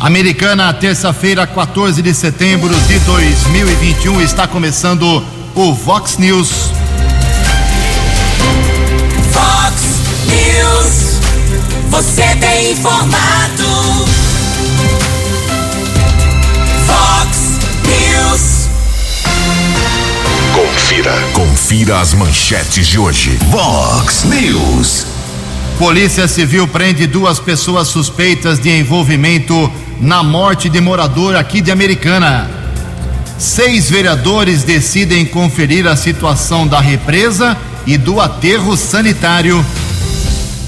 Americana, terça-feira, 14 de setembro de 2021, está começando o Vox News. Vox News. Você tem informado. Vox News. Confira. Confira as manchetes de hoje. Vox News. Polícia Civil prende duas pessoas suspeitas de envolvimento na morte de morador aqui de Americana. Seis vereadores decidem conferir a situação da represa e do aterro sanitário.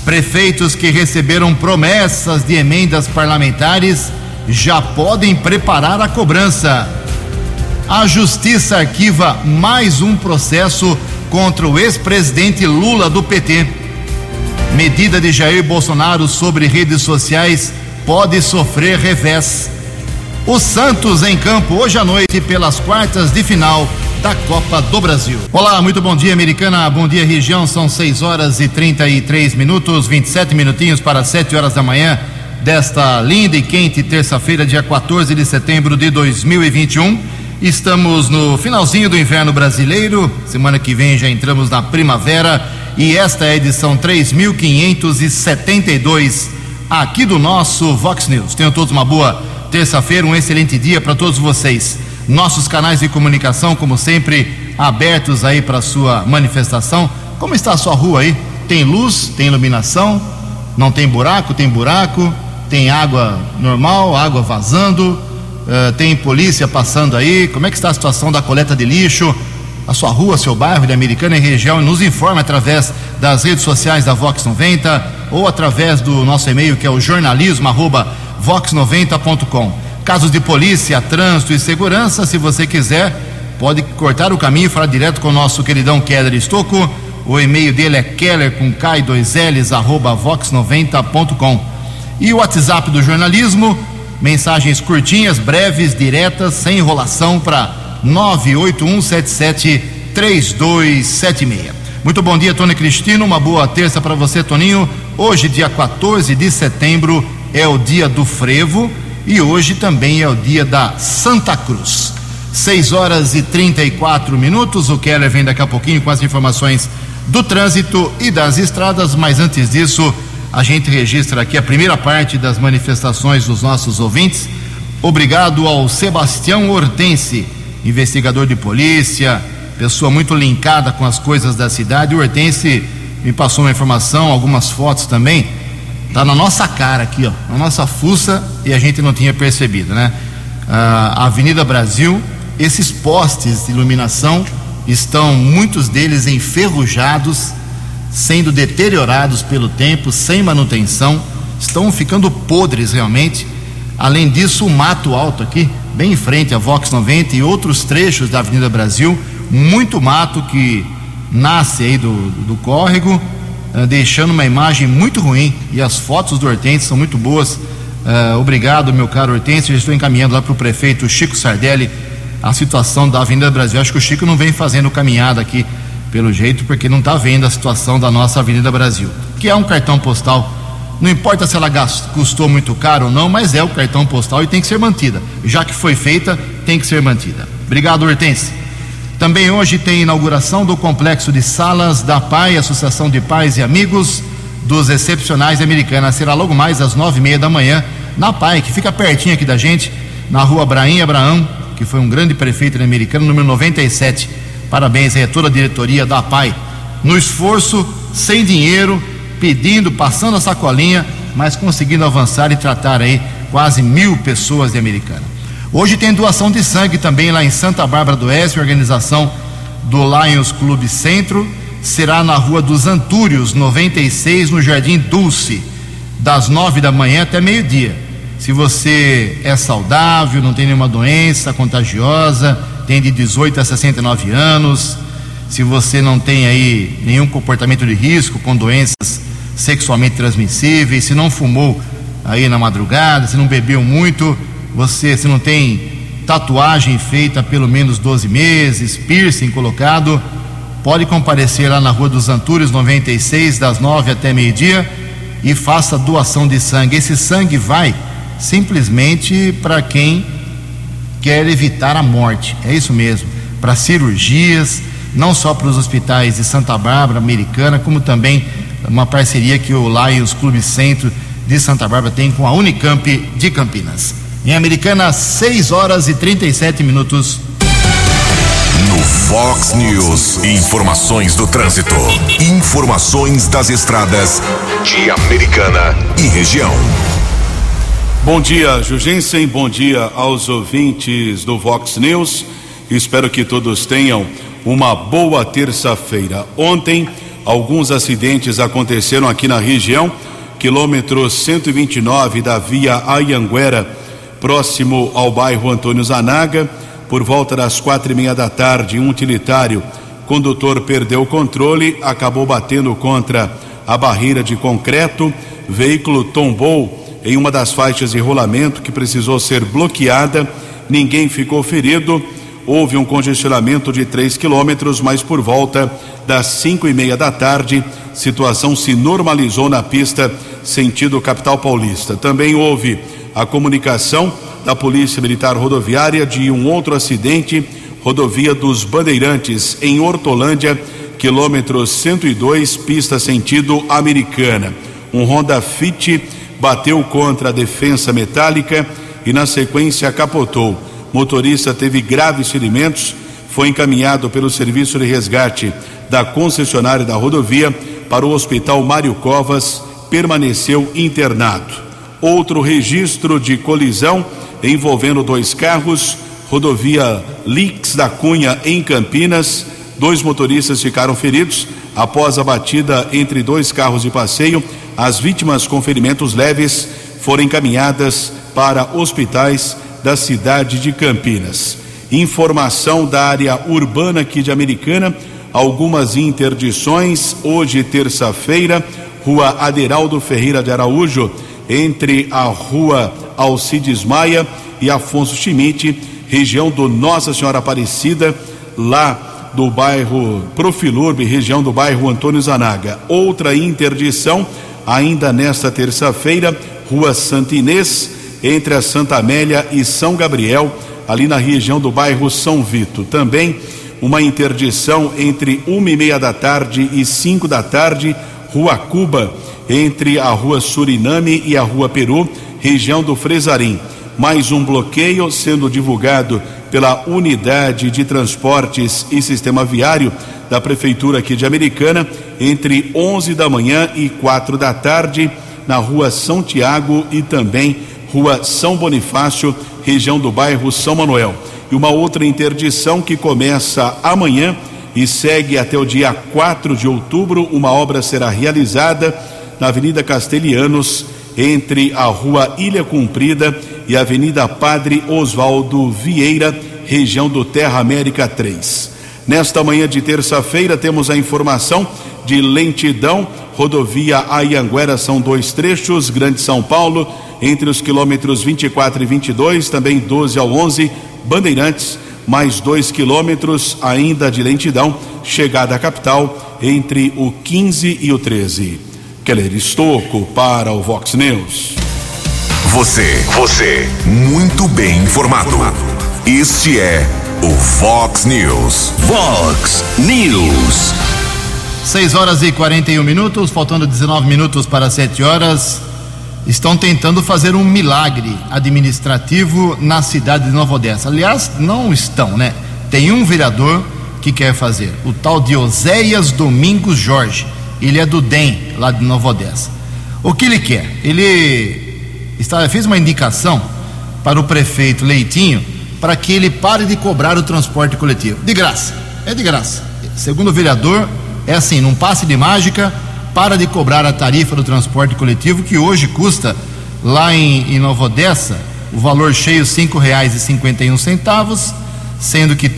Prefeitos que receberam promessas de emendas parlamentares já podem preparar a cobrança. A Justiça arquiva mais um processo contra o ex-presidente Lula do PT. Medida de Jair Bolsonaro sobre redes sociais pode sofrer revés. O Santos em campo hoje à noite pelas quartas de final da Copa do Brasil. Olá, muito bom dia, americana. Bom dia, região. São 6 horas e 33 minutos, 27 minutinhos para 7 horas da manhã desta linda e quente terça-feira, dia 14 de setembro de 2021. Estamos no finalzinho do inverno brasileiro. Semana que vem já entramos na primavera e esta é a edição 3572 aqui do nosso Vox News. Tenham todos uma boa terça-feira, um excelente dia para todos vocês. Nossos canais de comunicação, como sempre, abertos aí para sua manifestação. Como está a sua rua aí? Tem luz? Tem iluminação? Não tem buraco? Tem buraco? Tem água normal? Água vazando? Uh, tem polícia passando aí? Como é que está a situação da coleta de lixo? A sua rua, seu bairro de Americana e região, nos informe através das redes sociais da Vox 90 ou através do nosso e-mail que é o jornalismo arroba vox90.com. Casos de polícia, trânsito e segurança, se você quiser, pode cortar o caminho e falar direto com o nosso queridão Keller Estocco. O e-mail dele é keller com K2Ls arroba vox90.com. E o WhatsApp do jornalismo, mensagens curtinhas, breves, diretas, sem enrolação para 981773276. Muito bom dia, Tony Cristino. Uma boa terça para você, Toninho. Hoje, dia 14 de setembro, é o dia do frevo e hoje também é o dia da Santa Cruz. 6 horas e 34 minutos. O Keller vem daqui a pouquinho com as informações do trânsito e das estradas, mas antes disso, a gente registra aqui a primeira parte das manifestações dos nossos ouvintes. Obrigado ao Sebastião Hortense, investigador de polícia, pessoa muito linkada com as coisas da cidade. O Hortense me passou uma informação, algumas fotos também. Tá na nossa cara aqui, ó, na nossa fuça e a gente não tinha percebido, né? Ah, a Avenida Brasil, esses postes de iluminação estão muitos deles enferrujados, sendo deteriorados pelo tempo, sem manutenção, estão ficando podres realmente. Além disso, o mato alto aqui, bem em frente à Vox 90 e outros trechos da Avenida Brasil, muito mato que nasce aí do, do córrego, uh, deixando uma imagem muito ruim. E as fotos do Hortense são muito boas. Uh, obrigado, meu caro Hortense. Eu estou encaminhando lá para o prefeito Chico Sardelli a situação da Avenida Brasil. Acho que o Chico não vem fazendo caminhada aqui, pelo jeito, porque não está vendo a situação da nossa Avenida Brasil, que é um cartão postal. Não importa se ela gastou, custou muito caro ou não, mas é o cartão postal e tem que ser mantida. Já que foi feita, tem que ser mantida. Obrigado, Hortense. Também hoje tem inauguração do complexo de salas da PAI, Associação de Pais e Amigos dos Excepcionais Americanas. Será logo mais às nove e meia da manhã na PAI, que fica pertinho aqui da gente, na rua Braim Abraão, que foi um grande prefeito da Americana, número 97. Parabéns aí a toda a diretoria da PAI. No esforço, sem dinheiro, pedindo, passando a sacolinha, mas conseguindo avançar e tratar aí quase mil pessoas de Americana. Hoje tem doação de sangue também lá em Santa Bárbara do Oeste, organização do Lions Clube Centro. Será na Rua dos Antúrios, 96, no Jardim Dulce, das nove da manhã até meio-dia. Se você é saudável, não tem nenhuma doença contagiosa, tem de 18 a 69 anos, se você não tem aí nenhum comportamento de risco com doenças sexualmente transmissíveis, se não fumou aí na madrugada, se não bebeu muito, você se não tem tatuagem feita há pelo menos 12 meses, piercing colocado, pode comparecer lá na Rua dos Antúrios 96, das 9 até meio-dia, e faça doação de sangue. Esse sangue vai simplesmente para quem quer evitar a morte. É isso mesmo, para cirurgias, não só para os hospitais de Santa Bárbara, Americana, como também uma parceria que o Lions Clube Centro de Santa Bárbara tem com a Unicamp de Campinas. Em Americana, 6 horas e 37 minutos. No Fox News, informações do trânsito. Informações das estradas de Americana e região. Bom dia, Jugensen. Bom dia aos ouvintes do Vox News. Espero que todos tenham uma boa terça-feira. Ontem, alguns acidentes aconteceram aqui na região, quilômetro 129 da via Ayanguera, próximo ao bairro Antônio Zanaga. Por volta das quatro e meia da tarde, um utilitário condutor perdeu o controle, acabou batendo contra a barreira de concreto, veículo tombou em uma das faixas de rolamento que precisou ser bloqueada, ninguém ficou ferido houve um congestionamento de 3 quilômetros, mas por volta das cinco e meia da tarde, situação se normalizou na pista sentido capital paulista. Também houve a comunicação da Polícia Militar Rodoviária de um outro acidente, rodovia dos Bandeirantes, em Hortolândia, quilômetro 102, pista sentido americana. Um Honda Fit bateu contra a defensa metálica e, na sequência, capotou motorista teve graves ferimentos, foi encaminhado pelo serviço de resgate da concessionária da rodovia para o Hospital Mário Covas, permaneceu internado. Outro registro de colisão envolvendo dois carros, rodovia Lix da Cunha em Campinas. Dois motoristas ficaram feridos após a batida entre dois carros de passeio. As vítimas com ferimentos leves foram encaminhadas para hospitais da cidade de Campinas. Informação da área urbana aqui de Americana, algumas interdições. Hoje, terça-feira, Rua Aderaldo Ferreira de Araújo, entre a Rua Alcides Maia e Afonso Schmidt, região do Nossa Senhora Aparecida, lá do bairro Profilurbe, região do bairro Antônio Zanaga. Outra interdição, ainda nesta terça-feira, Rua Santa Inês, entre a Santa Amélia e São Gabriel, ali na região do bairro São Vito. Também uma interdição entre uma e meia da tarde e cinco da tarde, Rua Cuba, entre a Rua Suriname e a Rua Peru, região do Fresarim. Mais um bloqueio sendo divulgado pela Unidade de Transportes e Sistema Viário da Prefeitura aqui de Americana, entre 11 da manhã e quatro da tarde, na Rua São Tiago e também Rua São Bonifácio, região do bairro São Manuel. E uma outra interdição que começa amanhã e segue até o dia 4 de outubro. Uma obra será realizada na Avenida Castelhanos, entre a Rua Ilha Cumprida e a Avenida Padre Oswaldo Vieira, região do Terra América 3. Nesta manhã de terça-feira, temos a informação de lentidão. Rodovia Ayanguera são dois trechos, Grande São Paulo entre os quilômetros 24 e 22, também 12 ao 11, Bandeirantes, mais dois quilômetros ainda de lentidão, chegada à capital entre o 15 e o 13. Keller Estocco para o Vox News. Você, você, muito bem informado. Este é o Fox News. Fox News. 6 horas e 41 minutos, faltando 19 minutos para 7 horas estão tentando fazer um milagre administrativo na cidade de Nova Odessa. Aliás, não estão, né? Tem um vereador que quer fazer, o tal de Oséias Domingos Jorge. Ele é do DEM, lá de Nova Odessa. O que ele quer? Ele está, fez uma indicação para o prefeito Leitinho para que ele pare de cobrar o transporte coletivo. De graça. É de graça. Segundo o vereador, é assim, num passe de mágica, para de cobrar a tarifa do transporte coletivo, que hoje custa lá em, em Nova Odessa o valor cheio um centavos, sendo que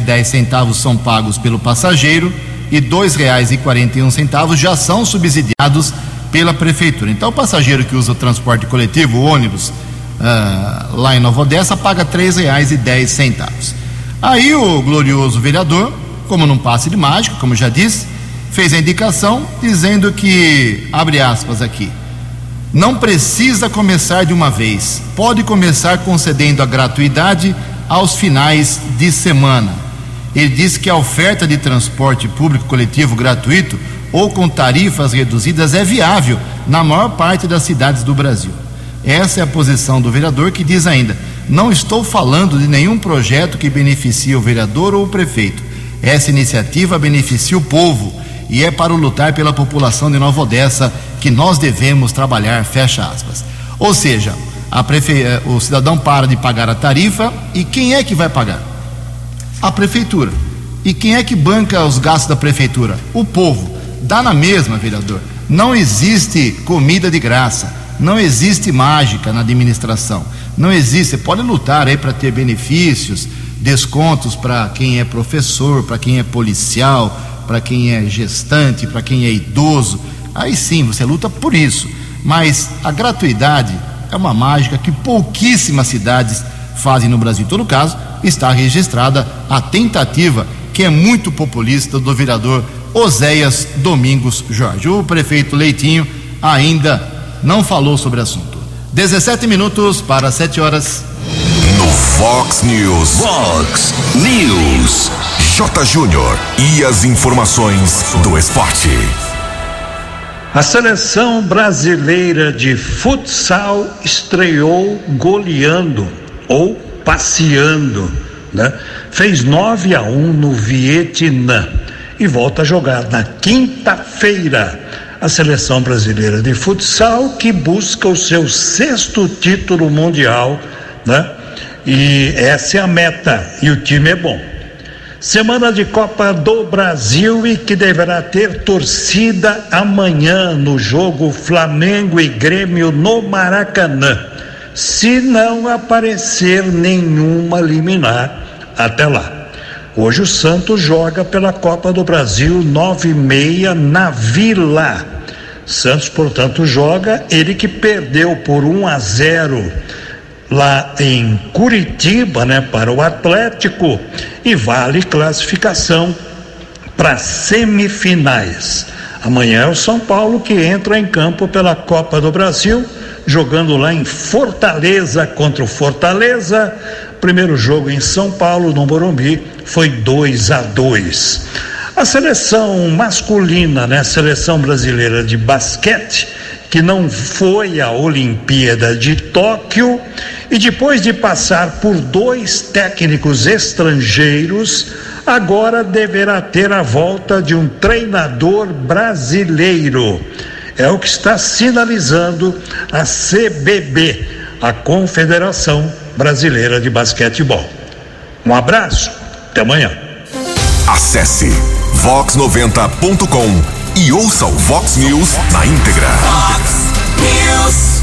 dez centavos são pagos pelo passageiro e dois reais e quarenta e um centavos já são subsidiados pela prefeitura. Então o passageiro que usa o transporte coletivo, o ônibus, uh, lá em Nova Odessa, paga três reais e dez centavos. Aí o glorioso vereador, como num passe de mágica, como já disse, fez a indicação dizendo que, abre aspas aqui, Não precisa começar de uma vez. Pode começar concedendo a gratuidade aos finais de semana. Ele diz que a oferta de transporte público coletivo gratuito ou com tarifas reduzidas é viável na maior parte das cidades do Brasil. Essa é a posição do vereador que diz ainda: não estou falando de nenhum projeto que beneficie o vereador ou o prefeito. Essa iniciativa beneficia o povo e é para lutar pela população de Nova Odessa que nós devemos trabalhar, fecha aspas. Ou seja, prefe... Eh, o cidadão para de pagar a tarifa e quem é que vai pagar? A prefeitura. E quem é que banca os gastos da prefeitura? O povo. Dá na mesma, vereador. Não existe comida de graça. Não existe mágica na administração. Não existe. Você pode lutar aí para ter benefícios, descontos para quem é professor, para quem é policial, para quem é gestante, para quem é idoso. Aí sim, você luta por isso. Mas a gratuidade é uma mágica que pouquíssimas cidades fazem no Brasil. Em todo caso, está registrada a tentativa, que é muito populista, do vereador Oséias Domingos Jorge. O prefeito Leitinho ainda não falou sobre o assunto. 17 minutos para 7 horas. No Fox News. Fox News. J. Júnior. E as informações do esporte. A seleção brasileira de futsal estreou goleando ou passeando, né? Fez 9 a 1 no Vietnã e volta a jogar na quinta-feira. A seleção brasileira de futsal que busca o seu sexto título mundial, né? E essa é a meta e o time é bom. Semana de Copa do Brasil e que deverá ter torcida amanhã no jogo Flamengo e Grêmio no Maracanã, se não aparecer nenhuma liminar até lá. Hoje o Santos joga pela Copa do Brasil nove e meia na Vila. Santos, portanto, joga ele que perdeu por 1 a 0 lá em Curitiba, né, para o Atlético e vale classificação para semifinais. Amanhã é o São Paulo que entra em campo pela Copa do Brasil, jogando lá em Fortaleza contra o Fortaleza. Primeiro jogo em São Paulo, no Morumbi, foi 2 a 2. A seleção masculina, né, seleção brasileira de basquete, que não foi à Olimpíada de Tóquio e depois de passar por dois técnicos estrangeiros, agora deverá ter a volta de um treinador brasileiro. É o que está sinalizando a CBB, a Confederação Brasileira de Basquetebol. Um abraço, até amanhã. Acesse vox90.com e ouça o Vox News na íntegra. Fox News.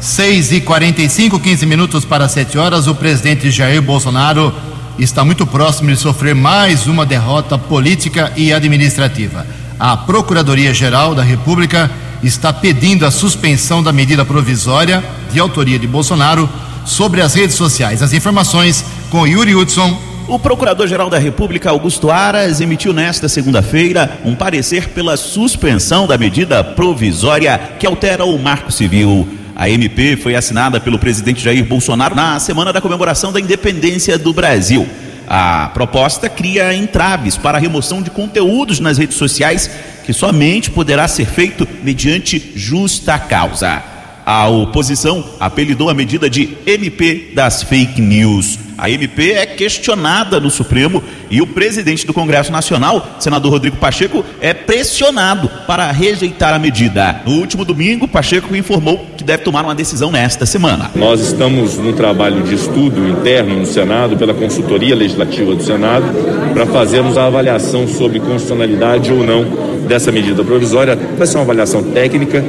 6 e 45 15 minutos para 7 horas. O presidente Jair Bolsonaro está muito próximo de sofrer mais uma derrota política e administrativa. A Procuradoria-Geral da República está pedindo a suspensão da medida provisória de autoria de Bolsonaro sobre as redes sociais. As informações com Yuri Hudson o Procurador-Geral da República, Augusto Aras, emitiu nesta segunda-feira um parecer pela suspensão da medida provisória que altera o Marco Civil. A MP foi assinada pelo presidente Jair Bolsonaro na semana da comemoração da independência do Brasil. A proposta cria entraves para a remoção de conteúdos nas redes sociais que somente poderá ser feito mediante justa causa. A oposição apelidou a medida de MP das fake news. A MP é questionada no Supremo e o presidente do Congresso Nacional, senador Rodrigo Pacheco, é pressionado para rejeitar a medida. No último domingo, Pacheco informou que deve tomar uma decisão nesta semana. Nós estamos num trabalho de estudo interno no Senado, pela consultoria legislativa do Senado, para fazermos a avaliação sobre constitucionalidade ou não dessa medida provisória. Vai ser uma avaliação técnica,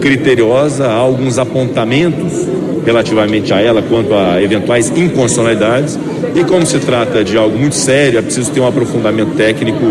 criteriosa, há alguns apontamentos relativamente a ela quanto a eventuais inconstitucionalidades. E como se trata de algo muito sério, é preciso ter um aprofundamento técnico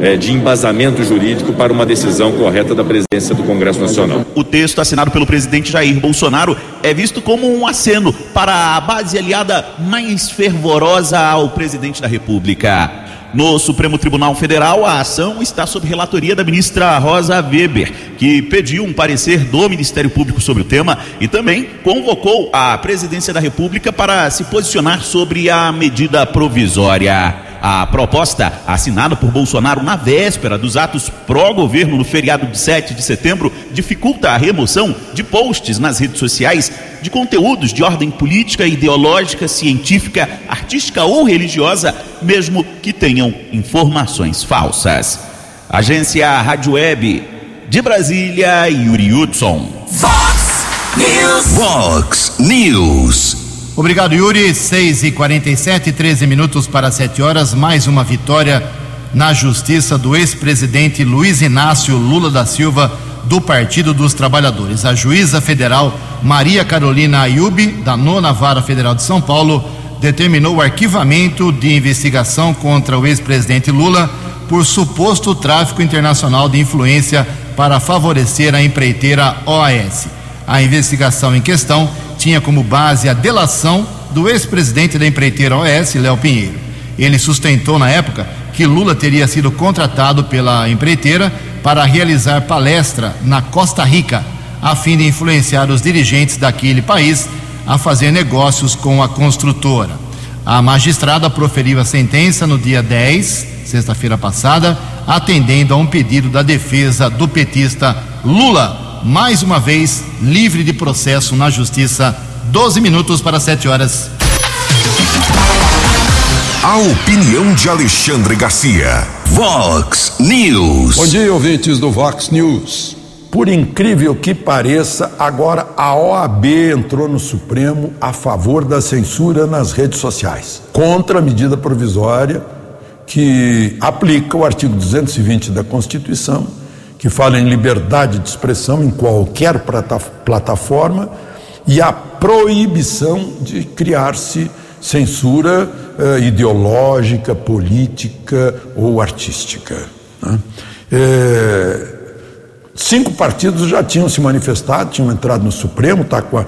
é, de embasamento jurídico para uma decisão correta da presidência do Congresso Nacional. O texto assinado pelo presidente Jair Bolsonaro é visto como um aceno para a base aliada mais fervorosa ao presidente da República. No Supremo Tribunal Federal, a ação está sob relatoria da ministra Rosa Weber, que pediu um parecer do Ministério Público sobre o tema e também convocou a Presidência da República para se posicionar sobre a medida provisória. A proposta, assinada por Bolsonaro na véspera dos atos pró-governo no feriado de 7 de setembro, dificulta a remoção de posts nas redes sociais de conteúdos de ordem política, ideológica, científica, artística ou religiosa, mesmo que tenham informações falsas. Agência Rádio Web de Brasília, Yuri Hudson. Fox News. Vox News. Obrigado, Yuri. 6 e 47 13 minutos para 7 horas. Mais uma vitória na justiça do ex-presidente Luiz Inácio Lula da Silva, do Partido dos Trabalhadores. A juíza federal Maria Carolina Ayub, da nona vara federal de São Paulo, determinou o arquivamento de investigação contra o ex-presidente Lula por suposto tráfico internacional de influência para favorecer a empreiteira OAS. A investigação em questão tinha como base a delação do ex-presidente da empreiteira OAS, Léo Pinheiro. Ele sustentou na época que Lula teria sido contratado pela empreiteira para realizar palestra na Costa Rica, a fim de influenciar os dirigentes daquele país a fazer negócios com a construtora. A magistrada proferiu a sentença no dia 10, sexta-feira passada, atendendo a um pedido da defesa do petista Lula, mais uma vez livre de processo na justiça. 12 minutos para 7 horas. A opinião de Alexandre Garcia. Vox News. Bom dia, ouvintes do Vox News. Por incrível que pareça, agora a OAB entrou no Supremo a favor da censura nas redes sociais, contra a medida provisória que aplica o artigo 220 da Constituição, que fala em liberdade de expressão em qualquer plata- plataforma e a proibição de criar-se censura eh, ideológica, política ou artística. né? Eh, Cinco partidos já tinham se manifestado, tinham entrado no Supremo, tá com a,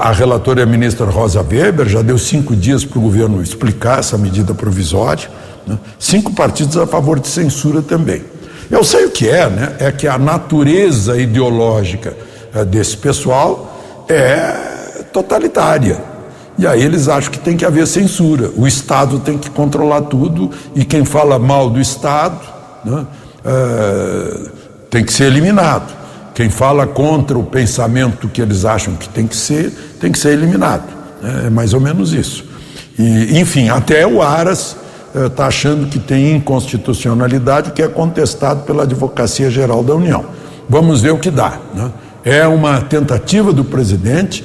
a relatora é a ministra Rosa Weber, já deu cinco dias para o governo explicar essa medida provisória. né? Cinco partidos a favor de censura também. Eu sei o que é, né? É que a natureza ideológica eh, desse pessoal é totalitária. E aí eles acham que tem que haver censura. O Estado tem que controlar tudo e quem fala mal do Estado né, eh, tem que ser eliminado. Quem fala contra o pensamento que eles acham que tem que ser, tem que ser eliminado. É mais ou menos isso. E, enfim, até o Aras está achando que tem inconstitucionalidade, que é contestado pela Advocacia Geral da União. Vamos ver o que dá. né? É uma tentativa do presidente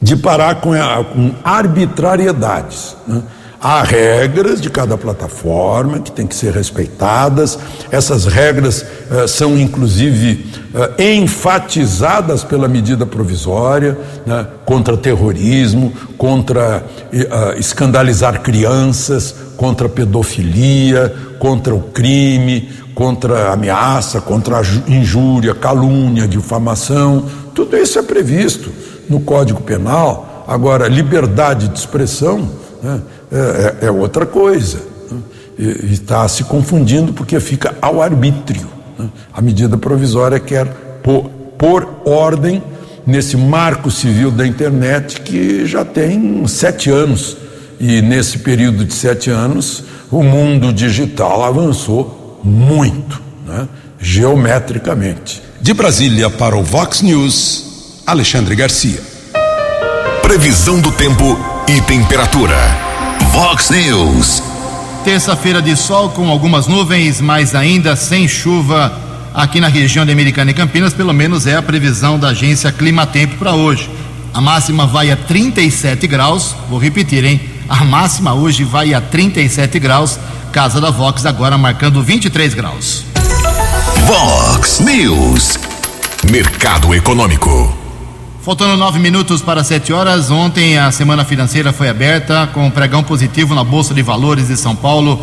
de parar com, a- com arbitrariedades. né? Há regras de cada plataforma que têm que ser respeitadas. Essas regras eh, são, inclusive, eh, enfatizadas pela medida provisória né? contra terrorismo, contra eh, ah, escandalizar crianças, contra pedofilia, contra o crime, contra ameaça, contra injúria, calúnia, difamação. Tudo isso é previsto no Código Penal. Agora, liberdade de expressão né, é, é- é outra coisa. né? E está se confundindo porque fica ao arbítrio. né? A medida provisória quer pôr, pôr ordem nesse marco civil da internet que já tem sete anos. E nesse período de sete anos, o mundo digital avançou muito, né? geometricamente. De Brasília para o Vox News, Alexandre Garcia. Previsão do tempo e temperatura. Vox News. Terça-feira de sol com algumas nuvens, mas ainda sem chuva aqui na região de Americana e Campinas, pelo menos é a previsão da agência Climatempo para hoje. A máxima vai a 37 graus, vou repetir, hein? A máxima hoje vai a 37 graus, Casa da Vox agora marcando 23 graus. Vox News. Mercado Econômico. Faltando nove minutos para sete horas, ontem a semana financeira foi aberta com um pregão positivo na Bolsa de Valores de São Paulo,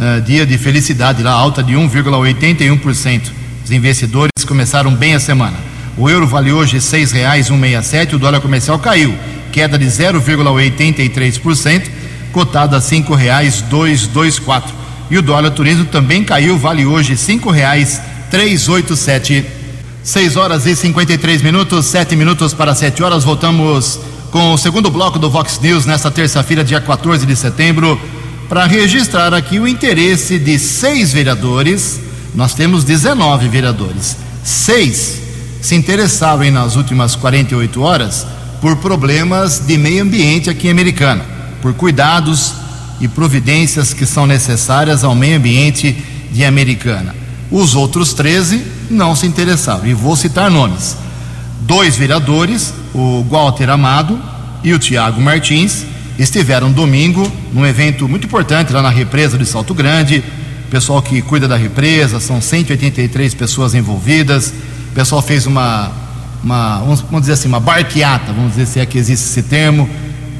eh, dia de felicidade lá, alta de 1,81%. Os investidores começaram bem a semana. O euro vale hoje R$ 6,167, o dólar comercial caiu, queda de 0,83%, cotado a dois quatro. E o dólar turismo também caiu, vale hoje oito sete. 6 horas e 53 minutos, 7 minutos para 7 horas. Voltamos com o segundo bloco do Vox News nesta terça-feira, dia 14 de setembro, para registrar aqui o interesse de seis vereadores. Nós temos 19 vereadores. Seis se interessaram nas últimas 48 horas por problemas de meio ambiente aqui em Americana, por cuidados e providências que são necessárias ao meio ambiente de Americana. Os outros 13 não se interessaram, e vou citar nomes. Dois vereadores, o Walter Amado e o Tiago Martins, estiveram domingo num evento muito importante lá na represa de Salto Grande. Pessoal que cuida da represa, são 183 pessoas envolvidas. O pessoal fez uma, uma vamos dizer assim, uma barqueata, vamos dizer se é que existe esse termo,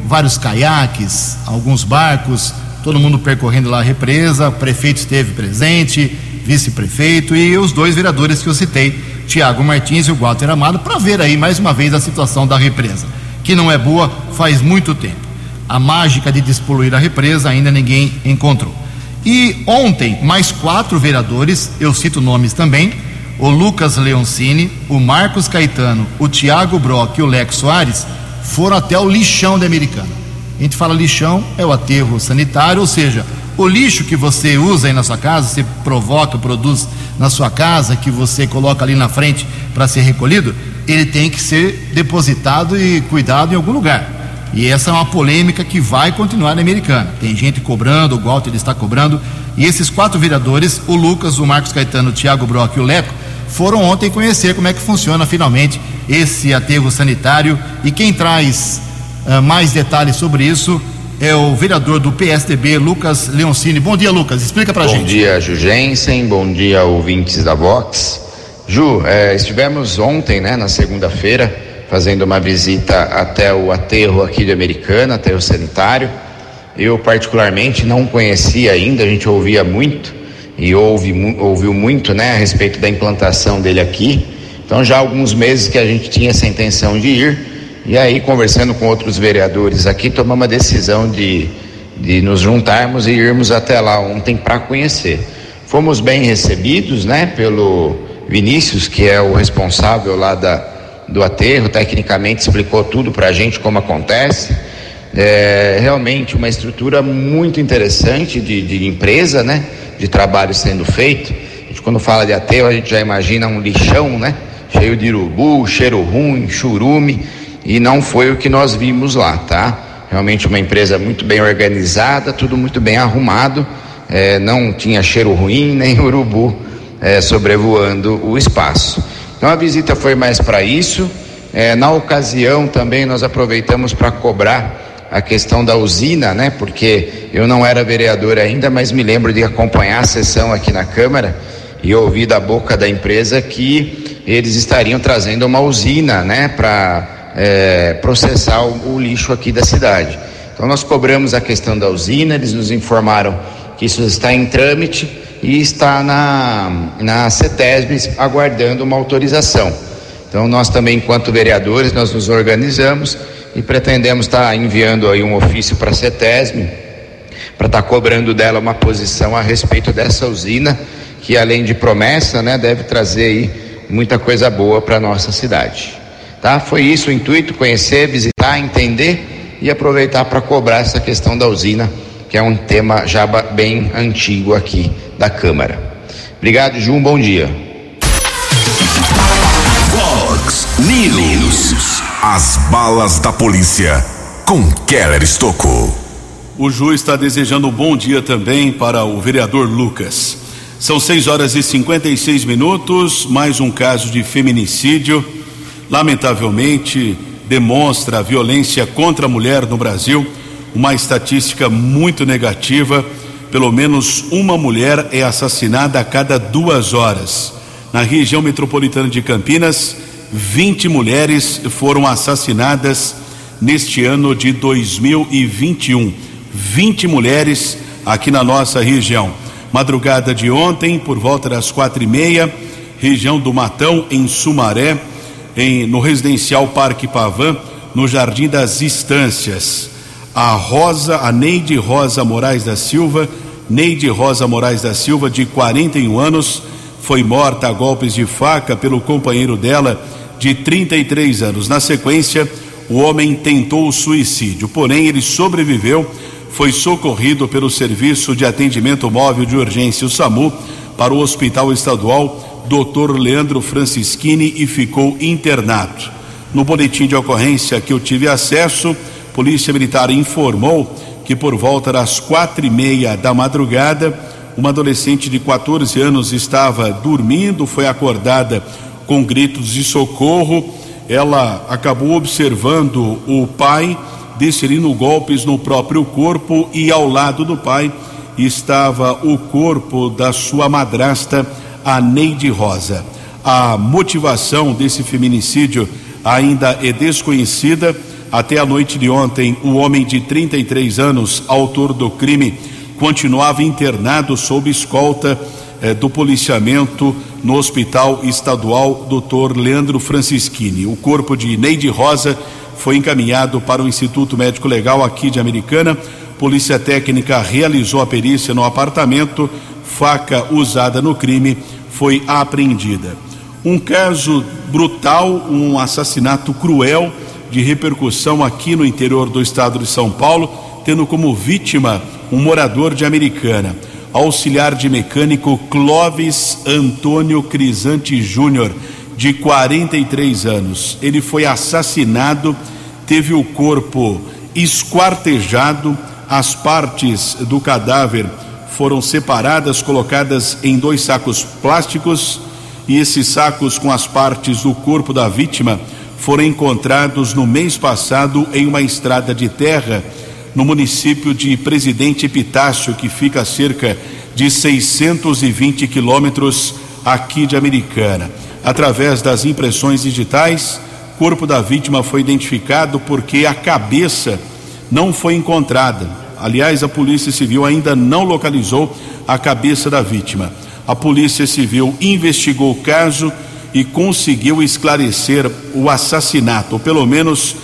vários caiaques, alguns barcos, todo mundo percorrendo lá a represa, o prefeito esteve presente, vice-prefeito e os dois vereadores que eu citei, Tiago Martins e o Walter Amado, para ver aí mais uma vez a situação da represa, que não é boa faz muito tempo. A mágica de despoluir a represa ainda ninguém encontrou. E ontem, mais quatro vereadores, eu cito nomes também, o Lucas Leoncini, o Marcos Caetano, o Tiago Brock e o Lex Soares, foram até o lixão da Americana. A gente fala lixão, é o aterro sanitário, ou seja, o lixo que você usa aí na sua casa, você provoca, produz na sua casa, que você coloca ali na frente para ser recolhido, ele tem que ser depositado e cuidado em algum lugar. E essa é uma polêmica que vai continuar na americana. Tem gente cobrando, o Walter está cobrando. E esses quatro vereadores, o Lucas, o Marcos Caetano, o Tiago Brock e o Leco, foram ontem conhecer como é que funciona finalmente esse aterro sanitário. E quem traz uh, mais detalhes sobre isso é o vereador do PSDB, Lucas Leoncini. Bom dia, Lucas. Explica pra bom gente. Bom dia, Jugensen. Bom dia, ouvintes da Vox. Ju, é, estivemos ontem, né, na segunda-feira, fazendo uma visita até o aterro aqui de Americana, aterro sanitário. Eu, particularmente, não conhecia ainda, a gente ouvia muito e ouve, ouviu muito né, a respeito da implantação dele aqui. Então, já há alguns meses que a gente tinha essa intenção de ir. E aí, conversando com outros vereadores aqui, tomamos a decisão de, de nos juntarmos e irmos até lá ontem para conhecer. Fomos bem recebidos, né, pelo Vinícius, que é o responsável lá da, do aterro, tecnicamente explicou tudo para a gente como acontece. É realmente uma estrutura muito interessante de, de empresa, né, de trabalho sendo feito. A gente, quando fala de aterro, a gente já imagina um lixão, né, cheio de urubu, cheiro ruim, churume e não foi o que nós vimos lá, tá? Realmente uma empresa muito bem organizada, tudo muito bem arrumado, é, não tinha cheiro ruim nem urubu é, sobrevoando o espaço. Então a visita foi mais para isso. É, na ocasião também nós aproveitamos para cobrar a questão da usina, né? Porque eu não era vereador ainda, mas me lembro de acompanhar a sessão aqui na Câmara e ouvi da boca da empresa que eles estariam trazendo uma usina, né? Para é, processar o, o, lixo aqui da cidade. Então nós cobramos a questão da usina, eles nos informaram que isso está em trâmite e está na, na CETESB aguardando uma autorização. Então nós também, enquanto vereadores, nós nos organizamos e pretendemos estar enviando aí um ofício para a CETESB para estar cobrando dela uma posição a respeito dessa usina que além de promessa, né, deve trazer aí muita coisa boa para nossa cidade. Tá? Foi isso o intuito, conhecer, visitar, entender e aproveitar para cobrar essa questão da usina, que é um tema já bem antigo aqui da Câmara. Obrigado, Ju, um bom dia. Fox News. As balas da polícia com Keller Estocou. O Ju está desejando um bom dia também para o vereador Lucas. São 6 horas e 56 minutos, mais um caso de feminicídio lamentavelmente demonstra a violência contra a mulher no Brasil, uma estatística muito negativa. Pelo menos uma mulher é assassinada a cada duas horas. Na região metropolitana de Campinas, 20 mulheres foram assassinadas neste ano de 2021. 20 mulheres aqui na nossa região. Madrugada de ontem, por volta das quatro e meia, região do Matão, em Sumaré, em, no residencial Parque Pavan, no Jardim das Estâncias. a Rosa, a Neide Rosa Moraes da Silva, Neide Rosa Moraes da Silva, de 41 anos, foi morta a golpes de faca pelo companheiro dela, de 33 anos. Na sequência, o homem tentou o suicídio, porém ele sobreviveu, foi socorrido pelo Serviço de Atendimento Móvel de Urgência, o SAMU, para o Hospital Estadual Dr. Leandro Francischini e ficou internado. No boletim de ocorrência que eu tive acesso, Polícia Militar informou que por volta das quatro e meia da madrugada, uma adolescente de 14 anos estava dormindo, foi acordada com gritos de socorro. Ela acabou observando o pai desferindo golpes no próprio corpo e ao lado do pai estava o corpo da sua madrasta, a Neide Rosa. A motivação desse feminicídio ainda é desconhecida. Até a noite de ontem, o homem de 33 anos, autor do crime, continuava internado sob escolta eh, do policiamento no Hospital Estadual Dr. Leandro Francischini. O corpo de Neide Rosa foi encaminhado para o Instituto Médico Legal aqui de Americana. Polícia Técnica realizou a perícia no apartamento. Faca usada no crime foi apreendida. Um caso brutal, um assassinato cruel de repercussão aqui no interior do estado de São Paulo, tendo como vítima um morador de Americana. Auxiliar de mecânico Clóvis Antônio Crisante Júnior, de 43 anos. Ele foi assassinado, teve o corpo esquartejado, as partes do cadáver foram separadas, colocadas em dois sacos plásticos, e esses sacos com as partes do corpo da vítima foram encontrados no mês passado em uma estrada de terra no município de Presidente Epitácio, que fica a cerca de 620 quilômetros aqui de Americana. Através das impressões digitais, o corpo da vítima foi identificado porque a cabeça não foi encontrada. Aliás, a Polícia Civil ainda não localizou a cabeça da vítima. A Polícia Civil investigou o caso e conseguiu esclarecer o assassinato, ou pelo menos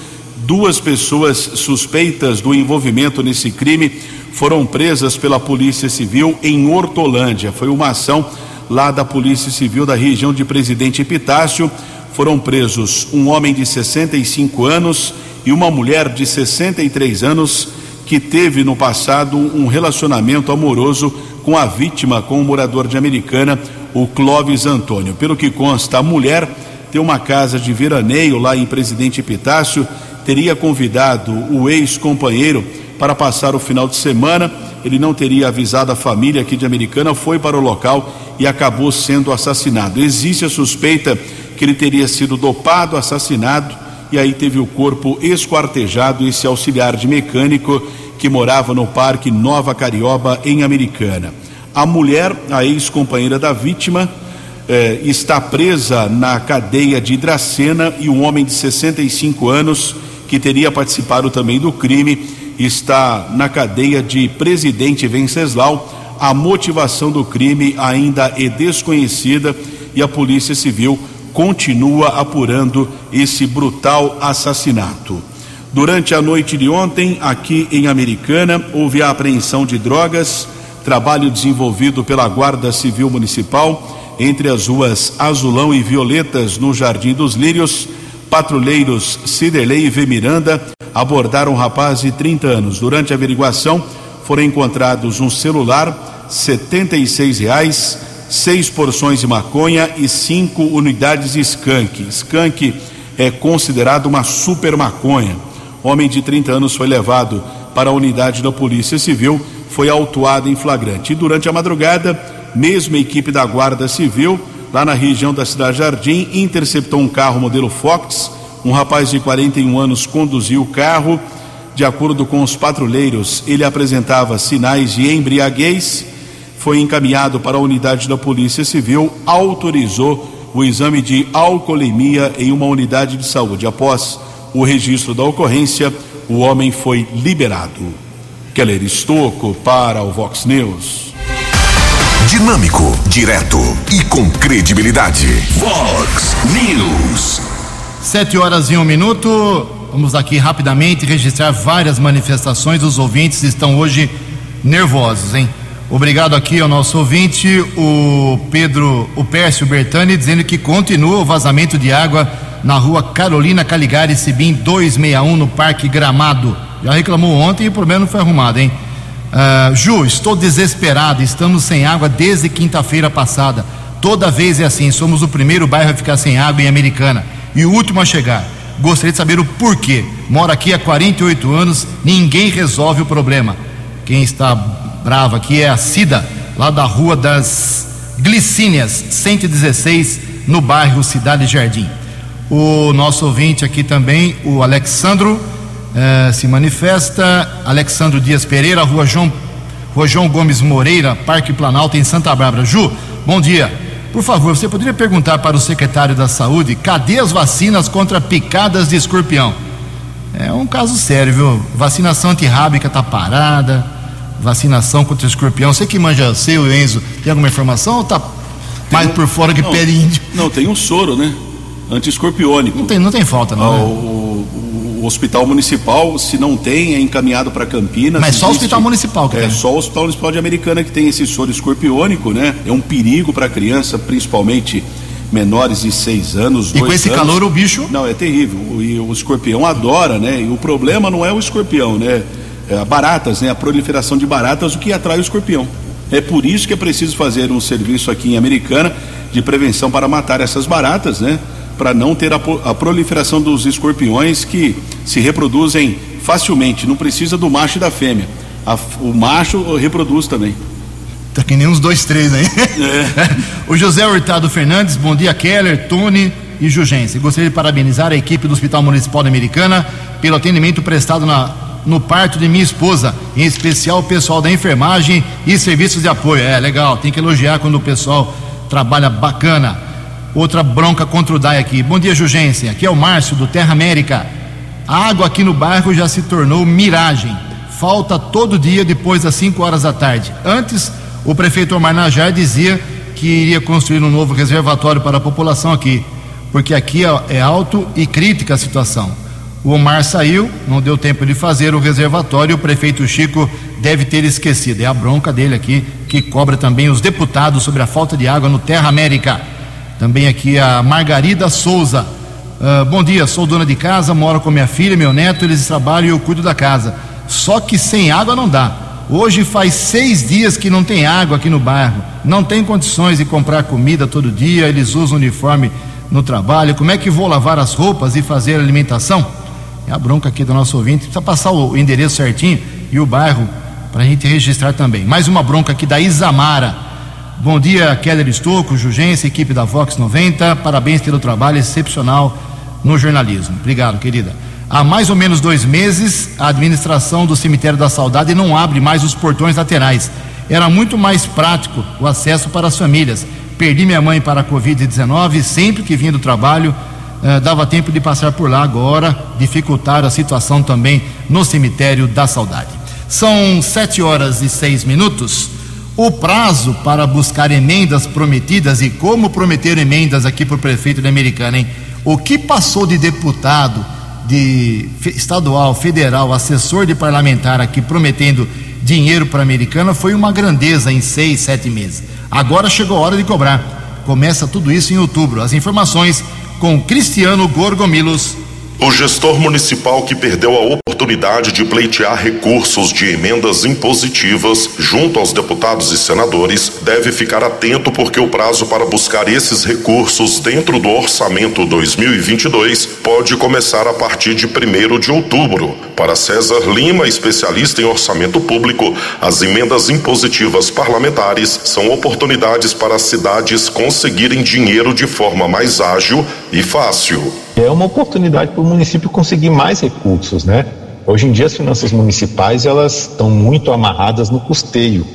duas pessoas suspeitas do envolvimento nesse crime foram presas pela Polícia Civil em Hortolândia. Foi uma ação lá da Polícia Civil da região de Presidente Epitácio. Foram presos um homem de 65 anos e uma mulher de 63 anos que teve no passado um relacionamento amoroso com a vítima, com o morador de Americana, o Clóvis Antônio. Pelo que consta, a mulher tem uma casa de veraneio lá em Presidente Epitácio, teria convidado o ex-companheiro para passar o final de semana. Ele não teria avisado a família aqui de Americana, foi para o local e acabou sendo assassinado. Existe a suspeita que ele teria sido dopado, assassinado e aí teve o corpo esquartejado. Esse auxiliar de mecânico que morava no Parque Nova Carioba, em Americana. A mulher, a ex-companheira da vítima, eh, está presa na cadeia de Dracena e um homem de 65 anos, que teria participado também do crime, está na cadeia de Presidente Venceslau. A motivação do crime ainda é desconhecida e a Polícia Civil continua apurando esse brutal assassinato. Durante a noite de ontem, aqui em Americana, houve a apreensão de drogas, trabalho desenvolvido pela Guarda Civil Municipal entre as ruas Azulão e Violetas, no Jardim dos Lírios. Patrulheiros Ciderley e V. Miranda abordaram um rapaz de 30 anos. Durante a averiguação, foram encontrados um celular, R$ reais, seis porções de maconha e cinco unidades de skunk. Skunk é considerado uma super maconha. Homem de 30 anos foi levado para a unidade da Polícia Civil, foi autuado em flagrante. E durante a madrugada, mesma equipe da Guarda Civil, lá na região da Cidade Jardim, interceptou um carro modelo Fox. Um rapaz de 41 anos conduziu o carro. De acordo com os patrulheiros, ele apresentava sinais de embriaguez. Foi encaminhado para a unidade da Polícia Civil, autorizou o exame de alcoolemia em uma unidade de saúde. Após o registro da ocorrência, o homem foi liberado. Keller Estocco para o Vox News. Dinâmico, direto e com credibilidade. Vox News. Sete horas e um minuto. vamos aqui rapidamente registrar várias manifestações. Os ouvintes estão hoje nervosos, hein? Obrigado aqui ao nosso ouvinte, o Pedro, o Pércio Bertani, dizendo que continua o vazamento de água na rua Carolina Caligari Sibim 261 no Parque Gramado. Já reclamou ontem e o problema não foi arrumado, hein? Uh, Ju, estou desesperado, estamos sem água desde quinta-feira passada. Toda vez é assim, somos o primeiro bairro a ficar sem água em Americana e o último a chegar. Gostaria de saber o porquê. Moro aqui há 48 anos, ninguém resolve o problema. Quem está bravo aqui é a Cida, lá da Rua das Glicínias, 116, no bairro Cidade Jardim. O nosso ouvinte aqui também, o Alexandro, eh, se manifesta. Alexandro Dias Pereira, Rua João, Rua João Gomes Moreira, Parque Planalto, em Santa Bárbara. Ju, bom dia. Por favor, você poderia perguntar para o secretário da Saúde cadê as vacinas contra picadas de escorpião? É um caso sério, viu? Vacinação antirrábica está parada, vacinação contra o escorpião. Você que manja seu, Enzo, tem alguma informação ou está mais um, por fora que pé índio? Não, tem um soro, né? Anti-escorpiônico. Não tem, não tem falta, não. Ah, né? o, o, hospital municipal, se não tem, é encaminhado para Campinas. Mas só o hospital municipal que É tem. só o hospital municipal de Americana que tem esse soro escorpiônico, né? É um perigo para a criança, principalmente menores de seis anos. E com esse anos. calor o bicho? Não, é terrível. E o escorpião adora, né? E o problema não é o escorpião, né? É baratas, né? A proliferação de baratas, o que atrai o escorpião. É por isso que é preciso fazer um serviço aqui em Americana de prevenção para matar essas baratas, né? Para não ter a, a, proliferação dos escorpiões que se reproduzem facilmente. Não precisa do macho e da fêmea. A, o macho reproduz também. Tá que nem uns dois, três aí. É. o José Hurtado Fernandes, bom dia, Keller, Tony e Jugense. Gostaria de parabenizar a equipe do Hospital Municipal da Americana pelo atendimento prestado na, no parto de minha esposa, em especial o pessoal da enfermagem e serviços de apoio. É legal, tem que elogiar quando o pessoal trabalha bacana. Outra bronca contra o DAI aqui. Bom dia, Jugense. Aqui é o Márcio do Terra América. A água aqui no bairro já se tornou miragem. Falta todo dia depois das 5 horas da tarde. Antes, o prefeito Omar Najar dizia que iria construir um novo reservatório para a população aqui, porque aqui é alto e crítica a situação. O Omar saiu, não deu tempo de fazer o reservatório, o prefeito Chico deve ter esquecido. É a bronca dele aqui, que cobra também os deputados sobre a falta de água no Terra América. Também aqui a Margarida Souza. Uh, bom dia, sou dona de casa, moro com minha filha meu neto, eles trabalham e eu cuido da casa. Só que sem água não dá. Hoje faz seis dias que não tem água aqui no bairro. Não tem condições de comprar comida todo dia, eles usam uniforme no trabalho. Como é que vou lavar as roupas e fazer alimentação? É a bronca aqui do nosso ouvinte. Precisa passar o endereço certinho e o bairro para a gente registrar também. Mais uma bronca aqui da Isamara. Bom dia, Keller Estocco, Jugência, equipe da Vox 90. Parabéns pelo trabalho excepcional no jornalismo. Obrigado, querida. Há mais ou menos dois meses, a administração do Cemitério da Saudade não abre mais os portões laterais. Era muito mais prático o acesso para as famílias. Perdi minha mãe para a Covid-19, sempre que vinha do trabalho, eh, dava tempo de passar por lá. Agora, dificultar a situação também no Cemitério da Saudade. São sete horas e seis minutos. O prazo para buscar emendas prometidas e como prometer emendas aqui para o prefeito de Americana, hein? O que passou de deputado, de estadual, federal, assessor de parlamentar aqui prometendo dinheiro para a Americana foi uma grandeza em seis, sete meses. Agora chegou a hora de cobrar. Começa tudo isso em outubro. As informações com Cristiano Gorgomilos. O gestor municipal que perdeu a oportunidade de pleitear recursos de emendas impositivas junto aos deputados e senadores deve ficar atento porque o prazo para buscar esses recursos dentro do orçamento 2022 pode começar a partir de 1 de outubro. Para César Lima, especialista em orçamento público, as emendas impositivas parlamentares são oportunidades para as cidades conseguirem dinheiro de forma mais ágil e fácil. É uma oportunidade para o município conseguir mais recursos, né? Hoje em dia as finanças municipais elas estão muito amarradas no custeio.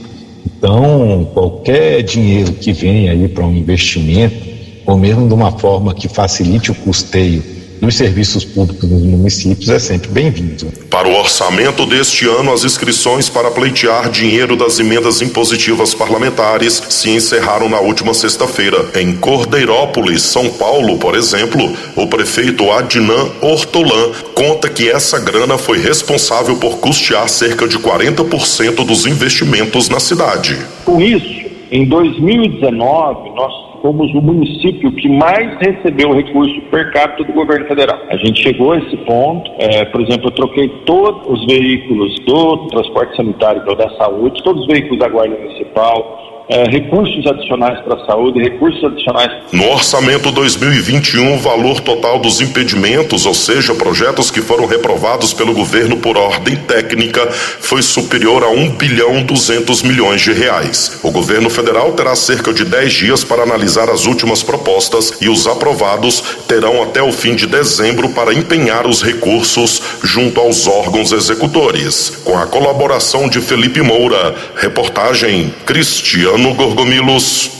Então, qualquer dinheiro que venha aí para um investimento, ou mesmo de uma forma que facilite o custeio dos serviços públicos nos municípios é sempre bem-vindo. Para o orçamento deste ano, as inscrições para pleitear dinheiro das emendas impositivas parlamentares se encerraram na última sexta-feira. Em Cordeirópolis, São Paulo, por exemplo, o prefeito Adnan Hortolan conta que essa grana foi responsável por custear cerca de 40% dos investimentos na cidade. Com isso, em 2019, nós fomos o município que mais recebeu recurso per capita do governo federal. A gente chegou a esse ponto, é, por exemplo, eu troquei todos os veículos do transporte sanitário da saúde, todos os veículos da Guarda Municipal, é, recursos adicionais para a saúde, recursos adicionais. No orçamento 2021, o valor total dos impedimentos, ou seja, projetos que foram reprovados pelo governo por ordem técnica, foi superior a 1 bilhão 200 milhões de reais. O governo federal terá cerca de 10 dias para analisar as últimas propostas e os aprovados terão até o fim de dezembro para empenhar os recursos junto aos órgãos executores. Com a colaboração de Felipe Moura, reportagem Cristiano no Gorgomilos.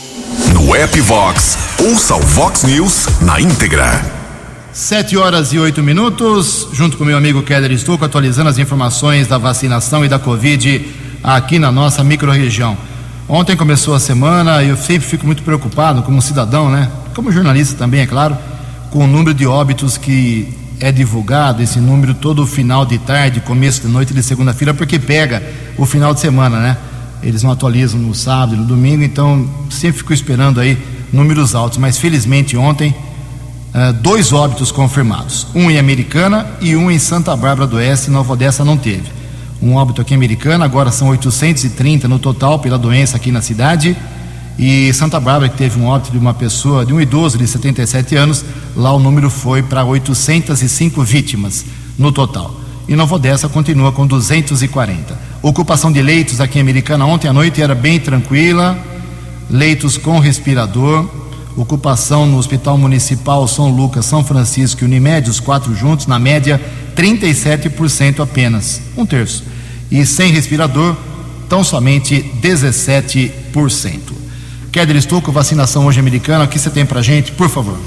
No app Vox, ouça o Vox News na íntegra. Sete horas e oito minutos, junto com meu amigo Keller Stuco, atualizando as informações da vacinação e da Covid aqui na nossa microrregião. Ontem começou a semana e eu sempre fico muito preocupado como cidadão, né? Como jornalista também, é claro, com o número de óbitos que é divulgado, esse número todo final de tarde, começo de noite de segunda-feira, porque pega o final de semana, né? Eles não atualizam no sábado e no domingo, então sempre fico esperando aí números altos. Mas felizmente ontem, uh, dois óbitos confirmados: um em Americana e um em Santa Bárbara do Oeste. Nova Odessa não teve. Um óbito aqui em Americana, agora são 830 no total pela doença aqui na cidade. E Santa Bárbara, que teve um óbito de uma pessoa, de um idoso de 77 anos, lá o número foi para 805 vítimas no total. E Nova Odessa continua com 240. Ocupação de leitos aqui em Americana ontem à noite era bem tranquila, leitos com respirador. Ocupação no Hospital Municipal São Lucas, São Francisco e Unimed, os quatro juntos, na média 37% apenas, um terço. E sem respirador, tão somente 17%. Kéder Estouco, vacinação hoje americana, o que você tem pra gente, por favor?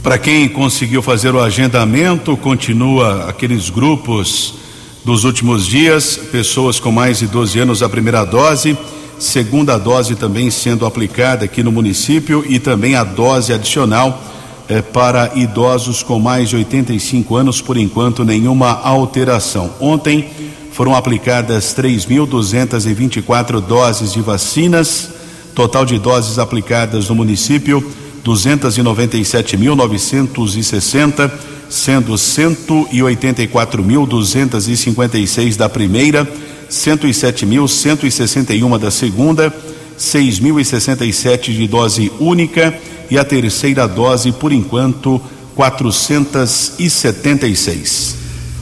Para quem conseguiu fazer o agendamento, continua aqueles grupos dos últimos dias, pessoas com mais de 12 anos a primeira dose, segunda dose também sendo aplicada aqui no município e também a dose adicional eh, para idosos com mais de 85 anos, por enquanto nenhuma alteração. Ontem foram aplicadas 3.224 doses de vacinas, total de doses aplicadas no município 297.960 sendo 184.256 da primeira, 107.161 da segunda, 6.067 de dose única e a terceira dose, por enquanto, 476.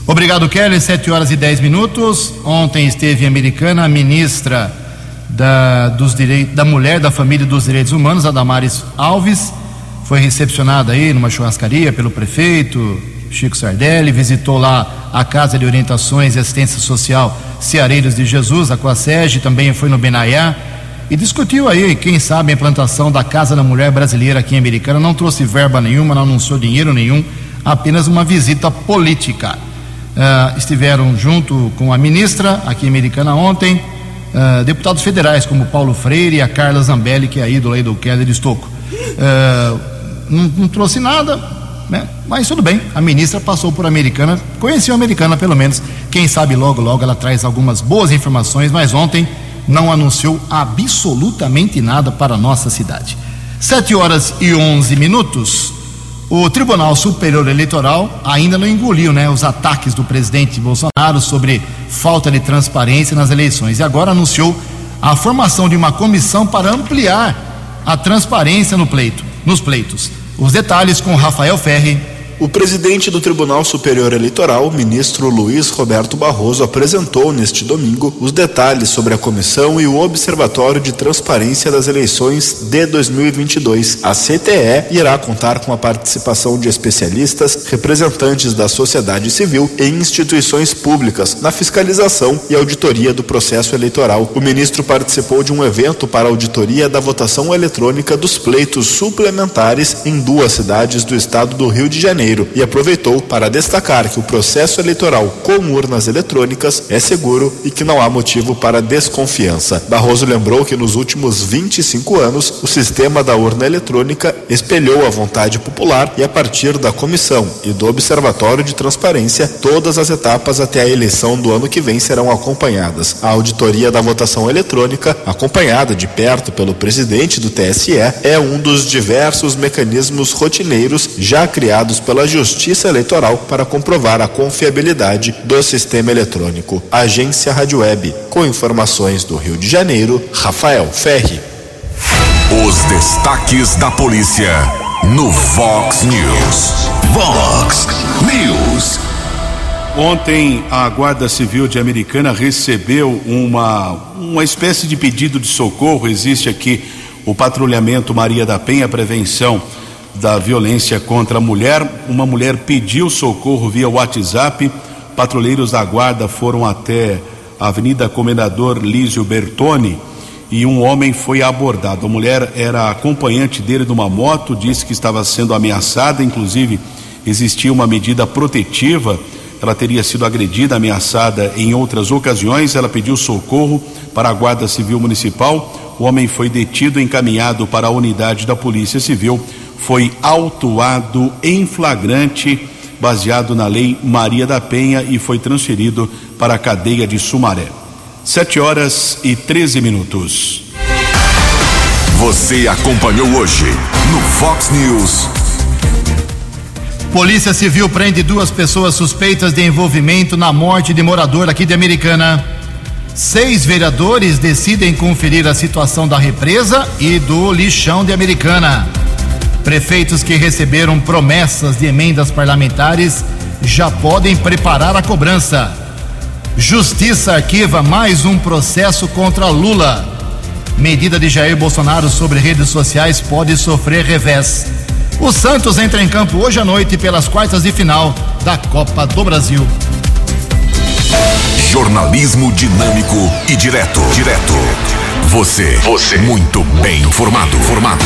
Obrigado, Kelly. 7 horas e 10 minutos. Ontem esteve em Americana a ministra da, dos direitos, da Mulher, da Família e dos Direitos Humanos, a Damares Alves foi recepcionada aí numa churrascaria pelo prefeito Chico Sardelli, visitou lá a Casa de Orientações e Assistência Social Ceareiros de Jesus, a Coasege, também foi no Benaiá e discutiu aí, quem sabe, a implantação da Casa da Mulher Brasileira aqui em Americana. Não trouxe verba nenhuma, não anunciou dinheiro nenhum, apenas uma visita política. Uh, estiveram junto com a ministra aqui em Americana ontem, uh, deputados federais como Paulo Freire e a Carla Zambelli, que é a ídola aí do Keller Estocco. Uh, não, não trouxe nada, né? Mas tudo bem, a ministra passou por Americana, conheceu a Americana pelo menos. Quem sabe logo, logo ela traz algumas boas informações, mas ontem não anunciou absolutamente nada para a nossa cidade. Sete horas e onze minutos. O Tribunal Superior Eleitoral ainda não engoliu né, os ataques do presidente Bolsonaro sobre falta de transparência nas eleições e agora anunciou a formação de uma comissão para ampliar a transparência no pleito, nos pleitos. Os detalhes com Rafael Ferri. O presidente do Tribunal Superior Eleitoral, ministro Luiz Roberto Barroso, apresentou neste domingo os detalhes sobre a comissão e o Observatório de Transparência das Eleições de 2022. A CTE irá contar com a participação de especialistas, representantes da sociedade civil e instituições públicas na fiscalização e auditoria do processo eleitoral. O ministro participou de um evento para auditoria da votação eletrônica dos pleitos suplementares em duas cidades do estado do Rio de Janeiro Janeiro e aproveitou para destacar que o processo eleitoral com urnas eletrônicas é seguro e que não há motivo para desconfiança. Barroso lembrou que nos últimos 25 anos o sistema da urna eletrônica espelhou a vontade popular e a partir da comissão e do Observatório de Transparência, todas as etapas até a eleição do ano que vem serão acompanhadas. A auditoria da votação eletrônica, acompanhada de perto pelo presidente do TSE, é um dos diversos mecanismos rotineiros já criados pela Justiça Eleitoral para comprovar a confiabilidade do sistema eletrônico. Agência Rádio Web, com informações do Rio de Janeiro, Rafael Ferri. Os destaques da polícia no Vox News. Vox News. Ontem a Guarda Civil de Americana recebeu uma uma espécie de pedido de socorro. Existe aqui o patrulhamento Maria da Penha, prevenção da violência contra a mulher. Uma mulher pediu socorro via WhatsApp. Patrulheiros da guarda foram até a Avenida Comendador Lísio Bertoni e um homem foi abordado. A mulher era acompanhante dele de uma moto, disse que estava sendo ameaçada, inclusive existia uma medida protetiva. Ela teria sido agredida, ameaçada em outras ocasiões. Ela pediu socorro para a Guarda Civil Municipal. O homem foi detido, encaminhado para a unidade da Polícia Civil. Foi autuado em flagrante, baseado na Lei Maria da Penha, e foi transferido para a cadeia de Sumaré. Sete horas e 13 minutos. Você acompanhou hoje no Fox News. Polícia Civil prende duas pessoas suspeitas de envolvimento na morte de morador aqui de Americana. Seis vereadores decidem conferir a situação da represa e do lixão de Americana. Prefeitos que receberam promessas de emendas parlamentares já podem preparar a cobrança. Justiça arquiva mais um processo contra Lula. Medida de Jair Bolsonaro sobre redes sociais pode sofrer revés. O Santos entra em campo hoje à noite pelas quartas de final da Copa do Brasil. Jornalismo dinâmico e direto. Direto. Você. Você. Muito bem informado. Formado.